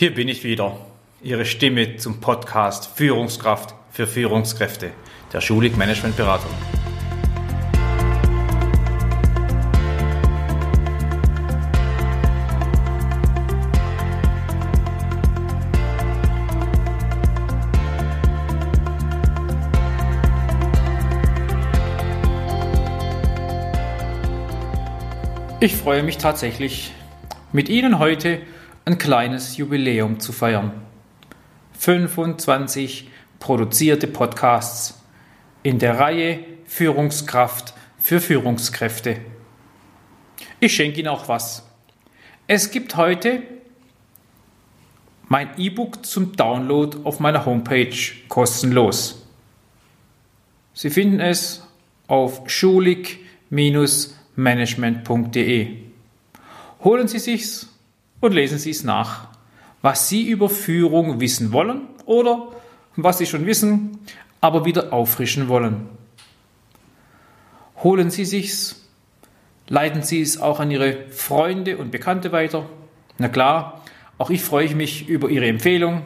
Hier bin ich wieder, Ihre Stimme zum Podcast Führungskraft für Führungskräfte der Schulig Management Beratung. Ich freue mich tatsächlich, mit Ihnen heute ein kleines Jubiläum zu feiern. 25 produzierte Podcasts in der Reihe Führungskraft für Führungskräfte. Ich schenke Ihnen auch was. Es gibt heute mein E-Book zum Download auf meiner Homepage kostenlos. Sie finden es auf schulig-management.com management.de. Holen Sie sich's und lesen Sie es nach, was Sie über Führung wissen wollen oder was Sie schon wissen, aber wieder auffrischen wollen. Holen Sie sich's, leiten Sie es auch an Ihre Freunde und Bekannte weiter. Na klar, auch ich freue mich über Ihre Empfehlung,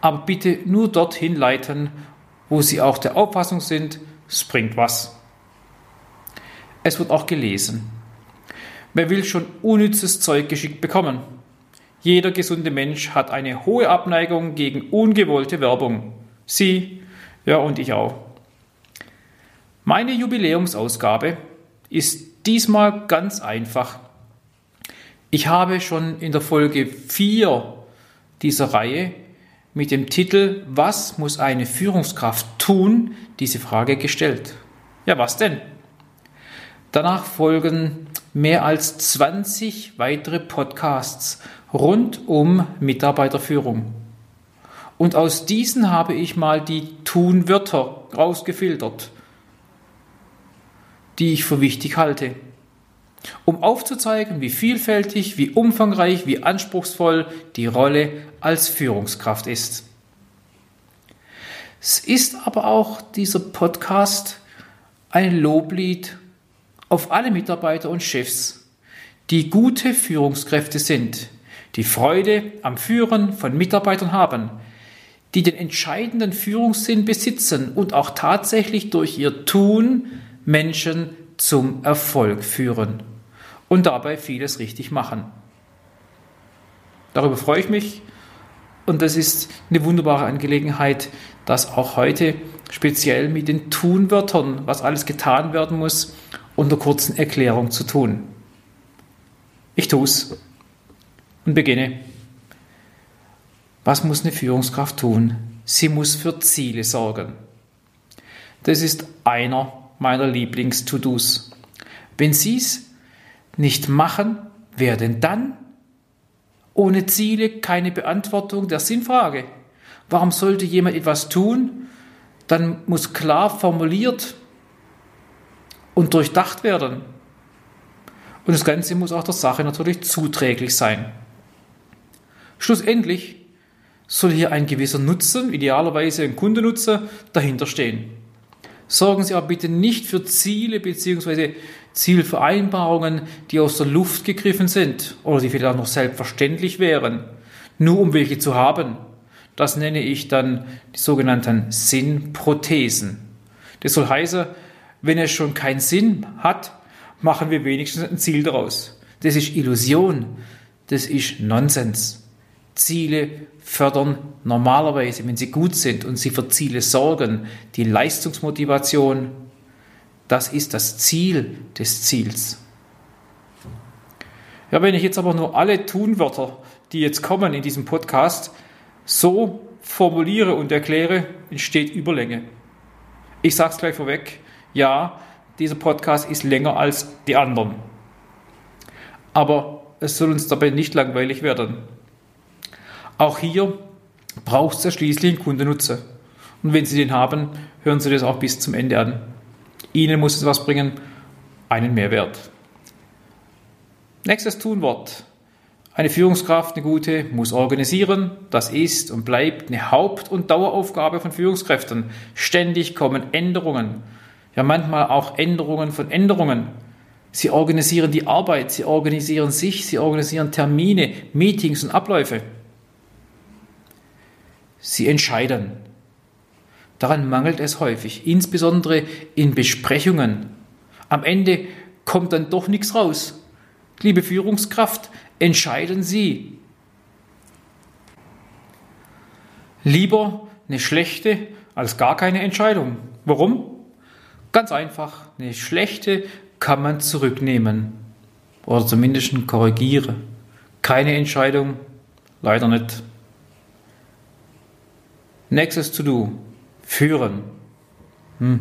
aber bitte nur dorthin leiten, wo Sie auch der Auffassung sind, es bringt was. Es wird auch gelesen. Wer will schon unnützes Zeug geschickt bekommen? Jeder gesunde Mensch hat eine hohe Abneigung gegen ungewollte Werbung. Sie, ja und ich auch. Meine Jubiläumsausgabe ist diesmal ganz einfach. Ich habe schon in der Folge 4 dieser Reihe mit dem Titel Was muss eine Führungskraft tun? diese Frage gestellt. Ja, was denn? Danach folgen mehr als 20 weitere Podcasts rund um Mitarbeiterführung. Und aus diesen habe ich mal die Tunwörter rausgefiltert, die ich für wichtig halte, um aufzuzeigen, wie vielfältig, wie umfangreich, wie anspruchsvoll die Rolle als Führungskraft ist. Es ist aber auch dieser Podcast ein Loblied auf alle Mitarbeiter und Chefs, die gute Führungskräfte sind, die Freude am Führen von Mitarbeitern haben, die den entscheidenden Führungssinn besitzen und auch tatsächlich durch ihr Tun Menschen zum Erfolg führen und dabei vieles richtig machen. Darüber freue ich mich und das ist eine wunderbare Angelegenheit, dass auch heute speziell mit den Tunwörtern, was alles getan werden muss, unter kurzen Erklärung zu tun. Ich tue es und beginne. Was muss eine Führungskraft tun? Sie muss für Ziele sorgen. Das ist einer meiner Lieblings-To-Dos. Wenn Sie es nicht machen, wer denn dann? Ohne Ziele keine Beantwortung der Sinnfrage. Warum sollte jemand etwas tun? Dann muss klar formuliert und durchdacht werden. Und das Ganze muss auch der Sache natürlich zuträglich sein. Schlussendlich soll hier ein gewisser Nutzen, idealerweise ein Kundennutzen, dahinter stehen. Sorgen Sie aber bitte nicht für Ziele bzw. Zielvereinbarungen, die aus der Luft gegriffen sind oder die vielleicht noch selbstverständlich wären, nur um welche zu haben. Das nenne ich dann die sogenannten Sinnprothesen. Das soll heißen, wenn es schon keinen Sinn hat, machen wir wenigstens ein Ziel daraus. Das ist Illusion. Das ist Nonsens. Ziele fördern normalerweise, wenn sie gut sind und sie für Ziele sorgen, die Leistungsmotivation. Das ist das Ziel des Ziels. Ja, wenn ich jetzt aber nur alle Tunwörter, die jetzt kommen in diesem Podcast, so formuliere und erkläre, entsteht Überlänge. Ich sage es gleich vorweg, ja, dieser Podcast ist länger als die anderen. Aber es soll uns dabei nicht langweilig werden. Auch hier braucht es ja schließlich einen Kundennutzen. Und wenn Sie den haben, hören Sie das auch bis zum Ende an. Ihnen muss es was bringen, einen Mehrwert. Nächstes Tunwort. Eine Führungskraft, eine gute, muss organisieren. Das ist und bleibt eine Haupt- und Daueraufgabe von Führungskräften. Ständig kommen Änderungen ja manchmal auch Änderungen von Änderungen. Sie organisieren die Arbeit, sie organisieren sich, sie organisieren Termine, Meetings und Abläufe. Sie entscheiden. Daran mangelt es häufig, insbesondere in Besprechungen. Am Ende kommt dann doch nichts raus. Liebe Führungskraft, entscheiden Sie. Lieber eine schlechte als gar keine Entscheidung. Warum? Ganz einfach, eine schlechte kann man zurücknehmen oder zumindest korrigieren. Keine Entscheidung, leider nicht. Nächstes To-Do, führen. Hm.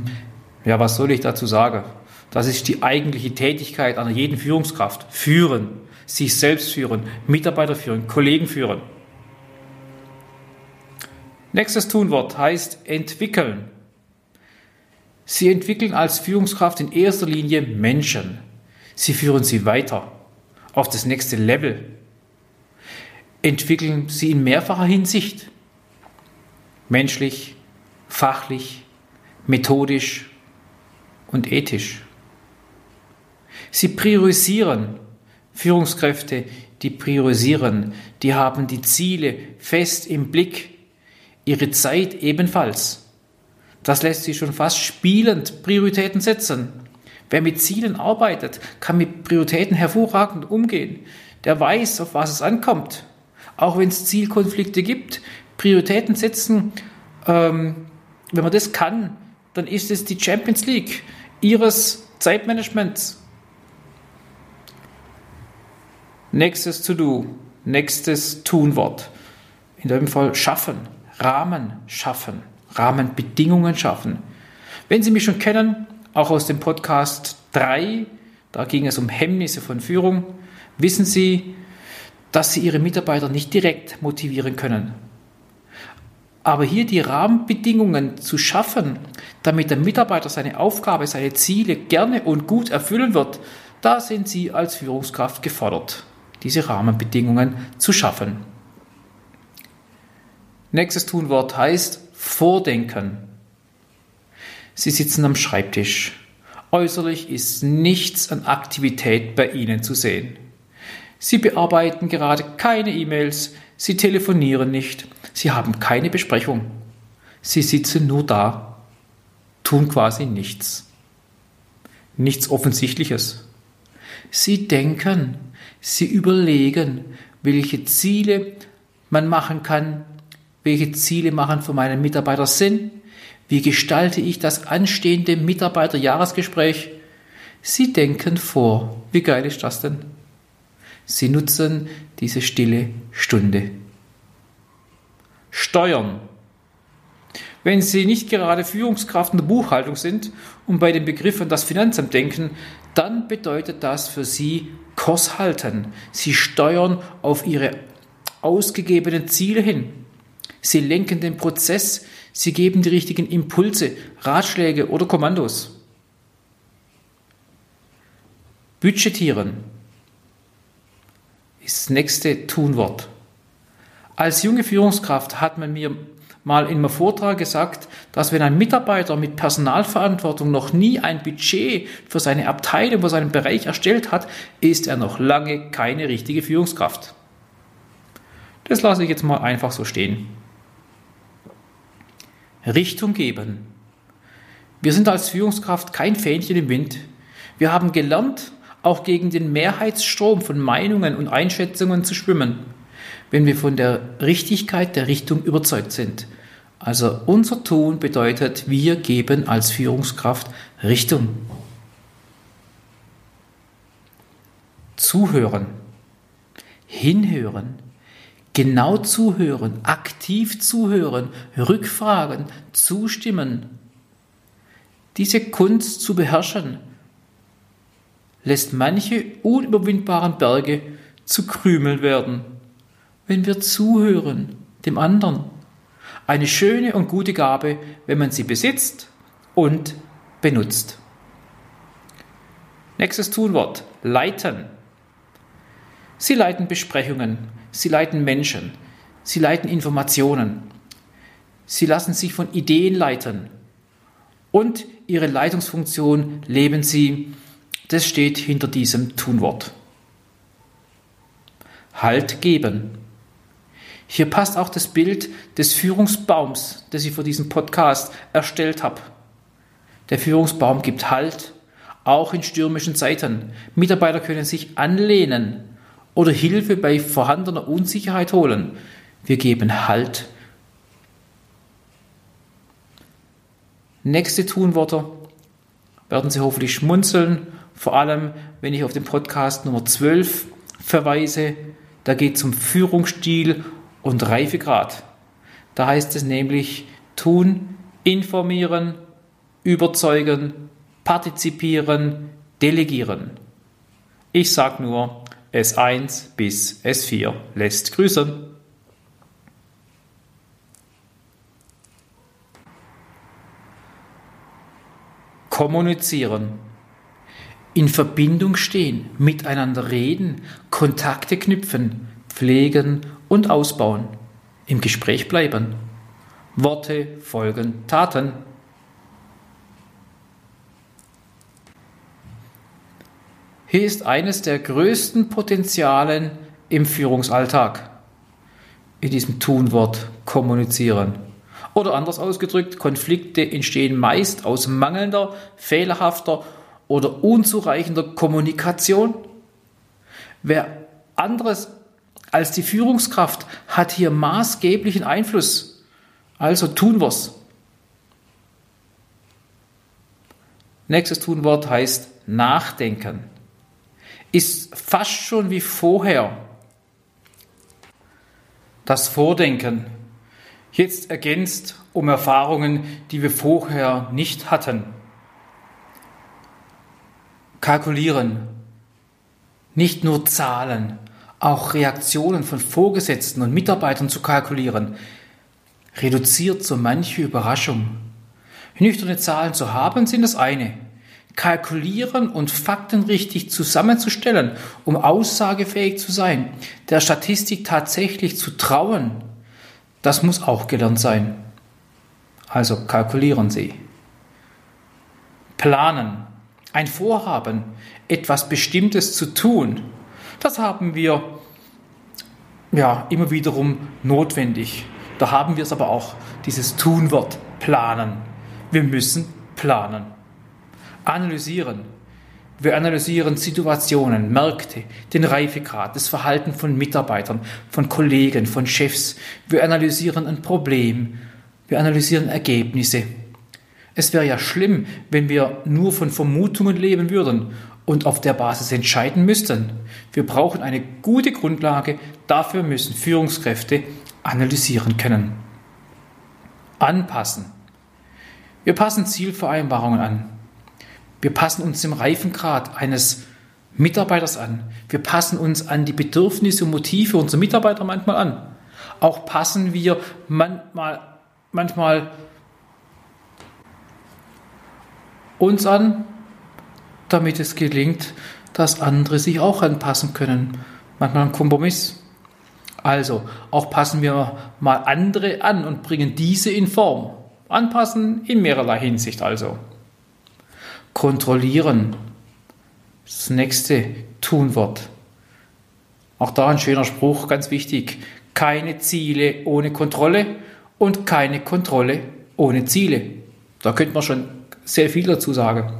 Ja, was soll ich dazu sagen? Das ist die eigentliche Tätigkeit einer jeden Führungskraft. Führen, sich selbst führen, Mitarbeiter führen, Kollegen führen. Nächstes Tunwort heißt entwickeln. Sie entwickeln als Führungskraft in erster Linie Menschen. Sie führen sie weiter auf das nächste Level. Entwickeln sie in mehrfacher Hinsicht. Menschlich, fachlich, methodisch und ethisch. Sie priorisieren. Führungskräfte, die priorisieren, die haben die Ziele fest im Blick ihre Zeit ebenfalls. Das lässt sich schon fast spielend Prioritäten setzen. Wer mit Zielen arbeitet, kann mit Prioritäten hervorragend umgehen. Der weiß, auf was es ankommt. Auch wenn es Zielkonflikte gibt, Prioritäten setzen, ähm, wenn man das kann, dann ist es die Champions League ihres Zeitmanagements. Nächstes To-Do, nächstes Tunwort. In dem Fall schaffen. Rahmen schaffen, Rahmenbedingungen schaffen. Wenn Sie mich schon kennen, auch aus dem Podcast 3, da ging es um Hemmnisse von Führung, wissen Sie, dass Sie Ihre Mitarbeiter nicht direkt motivieren können. Aber hier die Rahmenbedingungen zu schaffen, damit der Mitarbeiter seine Aufgabe, seine Ziele gerne und gut erfüllen wird, da sind Sie als Führungskraft gefordert, diese Rahmenbedingungen zu schaffen. Nächstes Tunwort heißt Vordenken. Sie sitzen am Schreibtisch. Äußerlich ist nichts an Aktivität bei Ihnen zu sehen. Sie bearbeiten gerade keine E-Mails, Sie telefonieren nicht, Sie haben keine Besprechung. Sie sitzen nur da, tun quasi nichts. Nichts Offensichtliches. Sie denken, Sie überlegen, welche Ziele man machen kann, welche Ziele machen für meine Mitarbeiter Sinn? Wie gestalte ich das anstehende Mitarbeiterjahresgespräch? Sie denken vor. Wie geil ist das denn? Sie nutzen diese stille Stunde. Steuern. Wenn Sie nicht gerade Führungskraft in der Buchhaltung sind und bei dem Begriff an das Finanzamt denken, dann bedeutet das für Sie Kurs halten. Sie steuern auf Ihre ausgegebenen Ziele hin. Sie lenken den Prozess, sie geben die richtigen Impulse, Ratschläge oder Kommandos. Budgetieren ist das nächste Tunwort. Als junge Führungskraft hat man mir mal in einem Vortrag gesagt, dass wenn ein Mitarbeiter mit Personalverantwortung noch nie ein Budget für seine Abteilung, für seinen Bereich erstellt hat, ist er noch lange keine richtige Führungskraft. Das lasse ich jetzt mal einfach so stehen. Richtung geben. Wir sind als Führungskraft kein Fähnchen im Wind. Wir haben gelernt, auch gegen den Mehrheitsstrom von Meinungen und Einschätzungen zu schwimmen, wenn wir von der Richtigkeit der Richtung überzeugt sind. Also unser Tun bedeutet, wir geben als Führungskraft Richtung. Zuhören, hinhören, Genau zuhören, aktiv zuhören, rückfragen, zustimmen. Diese Kunst zu beherrschen, lässt manche unüberwindbaren Berge zu Krümeln werden, wenn wir zuhören dem anderen. Eine schöne und gute Gabe, wenn man sie besitzt und benutzt. Nächstes Tunwort, leiten. Sie leiten Besprechungen, sie leiten Menschen, sie leiten Informationen, sie lassen sich von Ideen leiten und ihre Leitungsfunktion leben sie, das steht hinter diesem Tunwort. Halt geben. Hier passt auch das Bild des Führungsbaums, das ich für diesen Podcast erstellt habe. Der Führungsbaum gibt Halt, auch in stürmischen Zeiten. Mitarbeiter können sich anlehnen oder Hilfe bei vorhandener Unsicherheit holen. Wir geben Halt. Nächste Tunwörter werden Sie hoffentlich schmunzeln, vor allem wenn ich auf den Podcast Nummer 12 verweise. Da geht es um Führungsstil und Reifegrad. Da heißt es nämlich tun, informieren, überzeugen, partizipieren, delegieren. Ich sage nur S1 bis S4 lässt grüßen. Kommunizieren. In Verbindung stehen, miteinander reden, Kontakte knüpfen, pflegen und ausbauen. Im Gespräch bleiben. Worte folgen Taten. Hier ist eines der größten Potenzialen im Führungsalltag. In diesem Tunwort kommunizieren. Oder anders ausgedrückt, Konflikte entstehen meist aus mangelnder, fehlerhafter oder unzureichender Kommunikation. Wer anderes als die Führungskraft hat hier maßgeblichen Einfluss. Also tun wir's. Nächstes Tunwort heißt nachdenken ist fast schon wie vorher. Das Vordenken, jetzt ergänzt um Erfahrungen, die wir vorher nicht hatten. Kalkulieren, nicht nur Zahlen, auch Reaktionen von Vorgesetzten und Mitarbeitern zu kalkulieren, reduziert so manche Überraschung. Nüchterne Zahlen zu haben sind das eine kalkulieren und Fakten richtig zusammenzustellen, um aussagefähig zu sein, der Statistik tatsächlich zu trauen, das muss auch gelernt sein. Also kalkulieren Sie. Planen, ein Vorhaben, etwas Bestimmtes zu tun, das haben wir ja immer wiederum notwendig. Da haben wir es aber auch, dieses Tunwort planen. Wir müssen planen analysieren. Wir analysieren Situationen, Märkte, den Reifegrad, das Verhalten von Mitarbeitern, von Kollegen, von Chefs. Wir analysieren ein Problem. Wir analysieren Ergebnisse. Es wäre ja schlimm, wenn wir nur von Vermutungen leben würden und auf der Basis entscheiden müssten. Wir brauchen eine gute Grundlage. Dafür müssen Führungskräfte analysieren können. Anpassen. Wir passen Zielvereinbarungen an. Wir passen uns dem Reifengrad eines Mitarbeiters an. Wir passen uns an die Bedürfnisse und Motive unserer Mitarbeiter manchmal an. Auch passen wir manchmal, manchmal uns an, damit es gelingt, dass andere sich auch anpassen können. Manchmal ein Kompromiss. Also, auch passen wir mal andere an und bringen diese in Form. Anpassen in mehrerlei Hinsicht also kontrollieren. Das nächste Tunwort. Auch da ein schöner Spruch, ganz wichtig. Keine Ziele ohne Kontrolle und keine Kontrolle ohne Ziele. Da könnte man schon sehr viel dazu sagen.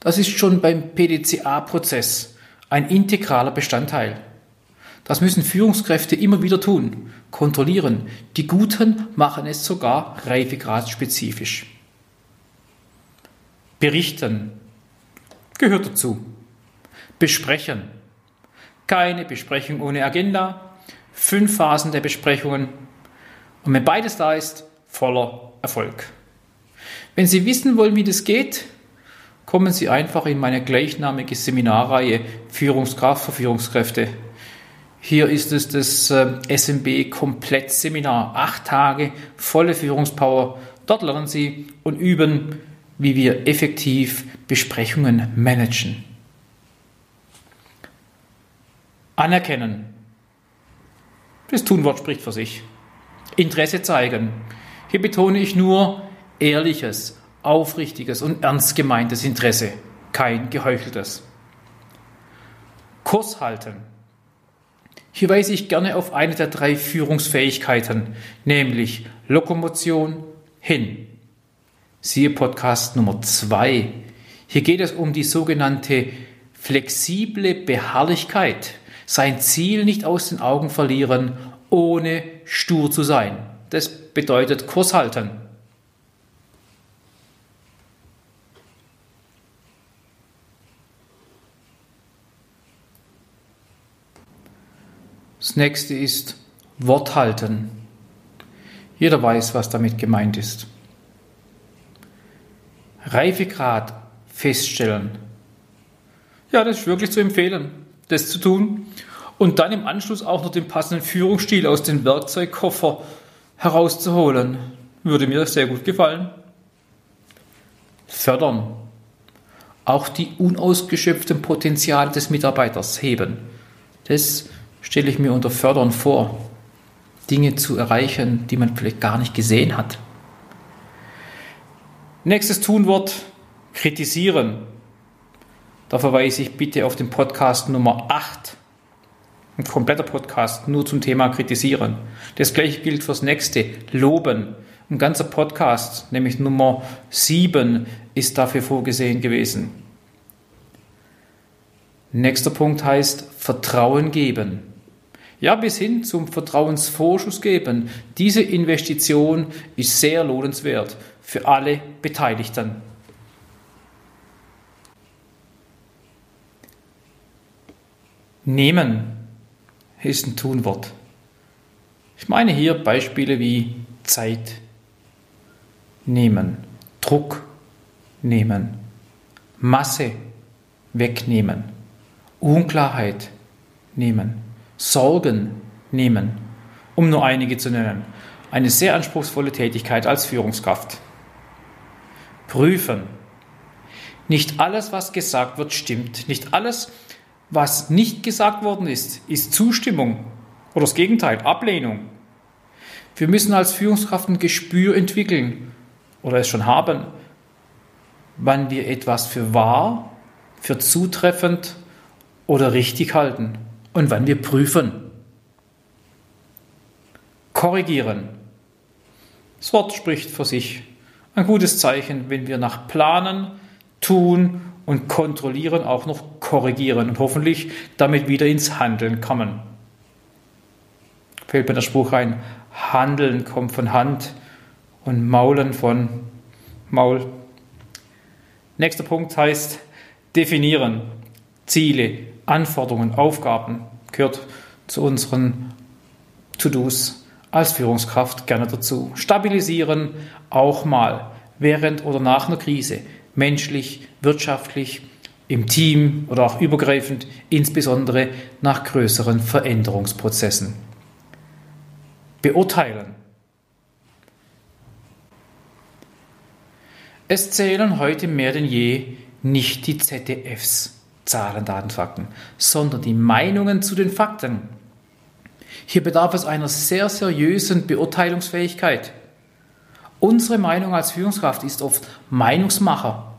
Das ist schon beim PDCA-Prozess ein integraler Bestandteil. Das müssen Führungskräfte immer wieder tun, kontrollieren. Die Guten machen es sogar reifegradspezifisch. Berichten gehört dazu. Besprechen. Keine Besprechung ohne Agenda. Fünf Phasen der Besprechungen. Und wenn beides da ist, voller Erfolg. Wenn Sie wissen wollen, wie das geht, kommen Sie einfach in meine gleichnamige Seminarreihe Führungskraft für Führungskräfte. Hier ist es das äh, SMB Komplettseminar. Acht Tage, volle Führungspower. Dort lernen Sie und üben, wie wir effektiv Besprechungen managen. Anerkennen. Das Tunwort spricht für sich. Interesse zeigen. Hier betone ich nur ehrliches, aufrichtiges und ernst gemeintes Interesse, kein geheucheltes. Kurs halten. Hier weise ich gerne auf eine der drei Führungsfähigkeiten, nämlich Lokomotion hin. Siehe Podcast Nummer zwei. Hier geht es um die sogenannte flexible Beharrlichkeit, sein Ziel nicht aus den Augen verlieren, ohne stur zu sein. Das bedeutet Kurs halten. Das nächste ist Wort halten. Jeder weiß, was damit gemeint ist. Reifegrad feststellen. Ja, das ist wirklich zu empfehlen, das zu tun. Und dann im Anschluss auch noch den passenden Führungsstil aus dem Werkzeugkoffer herauszuholen. Würde mir sehr gut gefallen. Fördern. Auch die unausgeschöpften Potenziale des Mitarbeiters heben. Das stelle ich mir unter Fördern vor. Dinge zu erreichen, die man vielleicht gar nicht gesehen hat. Nächstes Tunwort, kritisieren. Da verweise ich bitte auf den Podcast Nummer 8. Ein kompletter Podcast nur zum Thema kritisieren. Das gleiche gilt fürs nächste, loben. Ein ganzer Podcast, nämlich Nummer 7, ist dafür vorgesehen gewesen. Nächster Punkt heißt Vertrauen geben. Ja, bis hin zum Vertrauensvorschuss geben. Diese Investition ist sehr lohnenswert für alle Beteiligten. Nehmen ist ein Tunwort. Ich meine hier Beispiele wie Zeit nehmen, Druck nehmen, Masse wegnehmen, Unklarheit nehmen, Sorgen nehmen, um nur einige zu nennen. Eine sehr anspruchsvolle Tätigkeit als Führungskraft. Prüfen. Nicht alles, was gesagt wird, stimmt. Nicht alles, was nicht gesagt worden ist, ist Zustimmung oder das Gegenteil, Ablehnung. Wir müssen als Führungskraft ein Gespür entwickeln oder es schon haben, wann wir etwas für wahr, für zutreffend oder richtig halten und wann wir prüfen. Korrigieren. Das Wort spricht für sich. Ein gutes Zeichen, wenn wir nach Planen, Tun und kontrollieren auch noch korrigieren und hoffentlich damit wieder ins Handeln kommen. Fällt mir der Spruch ein, Handeln kommt von Hand und Maulen von Maul. Nächster Punkt heißt definieren. Ziele, Anforderungen, Aufgaben gehört zu unseren To-Dos als Führungskraft gerne dazu. Stabilisieren auch mal während oder nach einer Krise menschlich, wirtschaftlich, im Team oder auch übergreifend, insbesondere nach größeren Veränderungsprozessen. Beurteilen. Es zählen heute mehr denn je nicht die ZDFs, Zahlen, Daten, Fakten, sondern die Meinungen zu den Fakten. Hier bedarf es einer sehr seriösen Beurteilungsfähigkeit. Unsere Meinung als Führungskraft ist oft Meinungsmacher.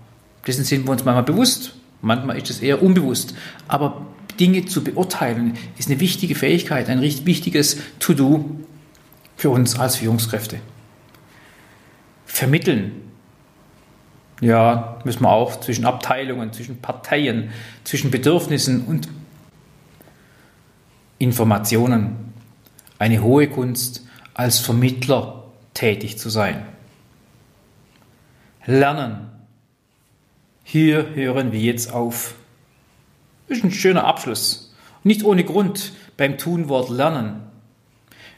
Dessen sind wir uns manchmal bewusst, manchmal ist es eher unbewusst. Aber Dinge zu beurteilen ist eine wichtige Fähigkeit, ein richtig wichtiges To-Do für uns als Führungskräfte. Vermitteln. Ja, müssen wir auch zwischen Abteilungen, zwischen Parteien, zwischen Bedürfnissen und Informationen. Eine hohe Kunst, als Vermittler tätig zu sein. Lernen. Hier hören wir jetzt auf. Ist ein schöner Abschluss. Nicht ohne Grund beim Tunwort lernen.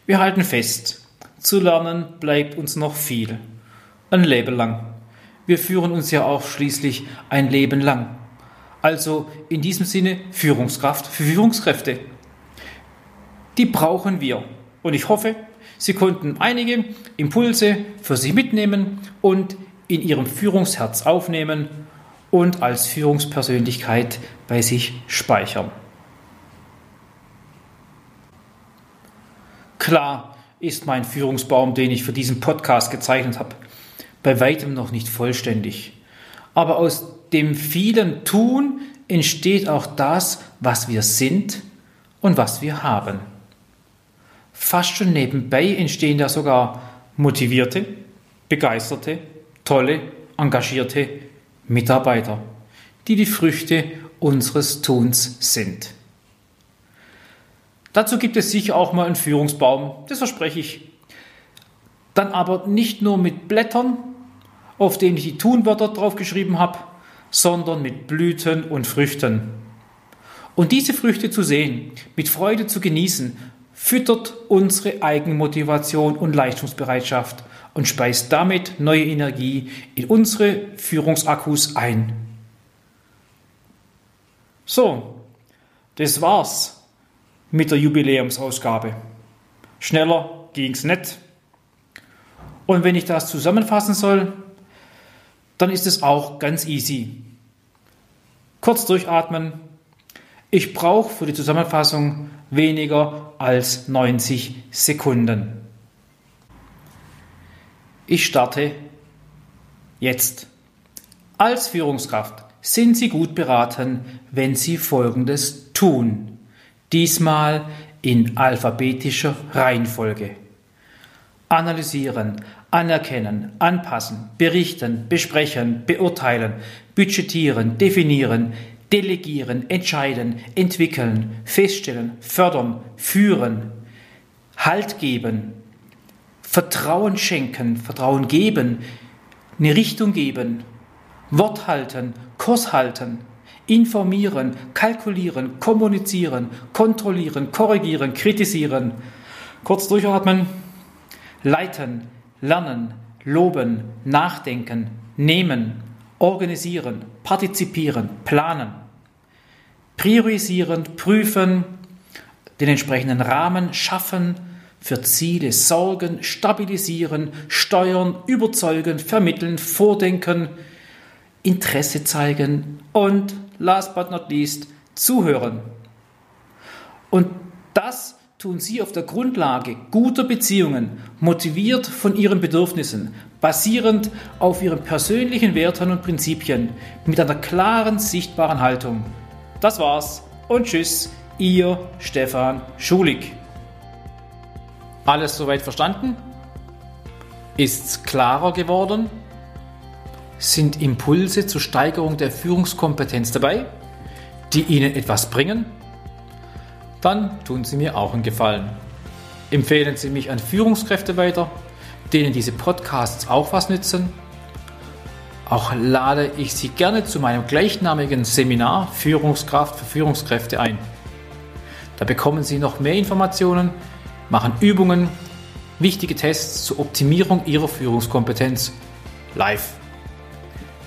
Wir halten fest, zu lernen bleibt uns noch viel. Ein Leben lang. Wir führen uns ja auch schließlich ein Leben lang. Also in diesem Sinne Führungskraft für Führungskräfte. Die brauchen wir. Und ich hoffe, Sie konnten einige Impulse für sich mitnehmen und in Ihrem Führungsherz aufnehmen und als Führungspersönlichkeit bei sich speichern. Klar ist mein Führungsbaum, den ich für diesen Podcast gezeichnet habe, bei weitem noch nicht vollständig. Aber aus dem vielen Tun entsteht auch das, was wir sind und was wir haben. Fast schon nebenbei entstehen da sogar motivierte, begeisterte, tolle, engagierte Mitarbeiter, die die Früchte unseres Tuns sind. Dazu gibt es sicher auch mal einen Führungsbaum, das verspreche ich. Dann aber nicht nur mit Blättern, auf denen ich die Tunwörter draufgeschrieben habe, sondern mit Blüten und Früchten. Und diese Früchte zu sehen, mit Freude zu genießen, füttert unsere Eigenmotivation und Leistungsbereitschaft und speist damit neue Energie in unsere Führungsakkus ein. So, das war's mit der Jubiläumsausgabe. Schneller ging's nicht. Und wenn ich das zusammenfassen soll, dann ist es auch ganz easy. Kurz durchatmen. Ich brauche für die Zusammenfassung weniger als 90 Sekunden. Ich starte jetzt. Als Führungskraft sind Sie gut beraten, wenn Sie Folgendes tun. Diesmal in alphabetischer Reihenfolge. Analysieren, anerkennen, anpassen, berichten, besprechen, beurteilen, budgetieren, definieren, delegieren, entscheiden, entwickeln, feststellen, fördern, führen, Halt geben, Vertrauen schenken, Vertrauen geben, eine Richtung geben, Wort halten, Kurs halten, informieren, kalkulieren, kommunizieren, kontrollieren, korrigieren, kritisieren, kurz durchatmen, leiten, lernen, loben, nachdenken, nehmen, organisieren, partizipieren, planen, priorisieren, prüfen, den entsprechenden Rahmen schaffen, für Ziele sorgen, stabilisieren, steuern, überzeugen, vermitteln, vordenken, Interesse zeigen und last but not least zuhören. Und das tun Sie auf der Grundlage guter Beziehungen, motiviert von Ihren Bedürfnissen, basierend auf Ihren persönlichen Werten und Prinzipien, mit einer klaren, sichtbaren Haltung. Das war's und tschüss, Ihr Stefan Schulig. Alles soweit verstanden? Ist's klarer geworden? Sind Impulse zur Steigerung der Führungskompetenz dabei, die Ihnen etwas bringen? dann tun Sie mir auch einen Gefallen. Empfehlen Sie mich an Führungskräfte weiter, denen diese Podcasts auch was nützen. Auch lade ich Sie gerne zu meinem gleichnamigen Seminar Führungskraft für Führungskräfte ein. Da bekommen Sie noch mehr Informationen, machen Übungen, wichtige Tests zur Optimierung Ihrer Führungskompetenz live.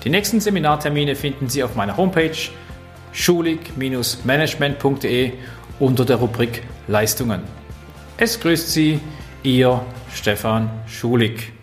Die nächsten Seminartermine finden Sie auf meiner Homepage schulig-management.de unter der Rubrik Leistungen. Es grüßt Sie, Ihr Stefan Schulig.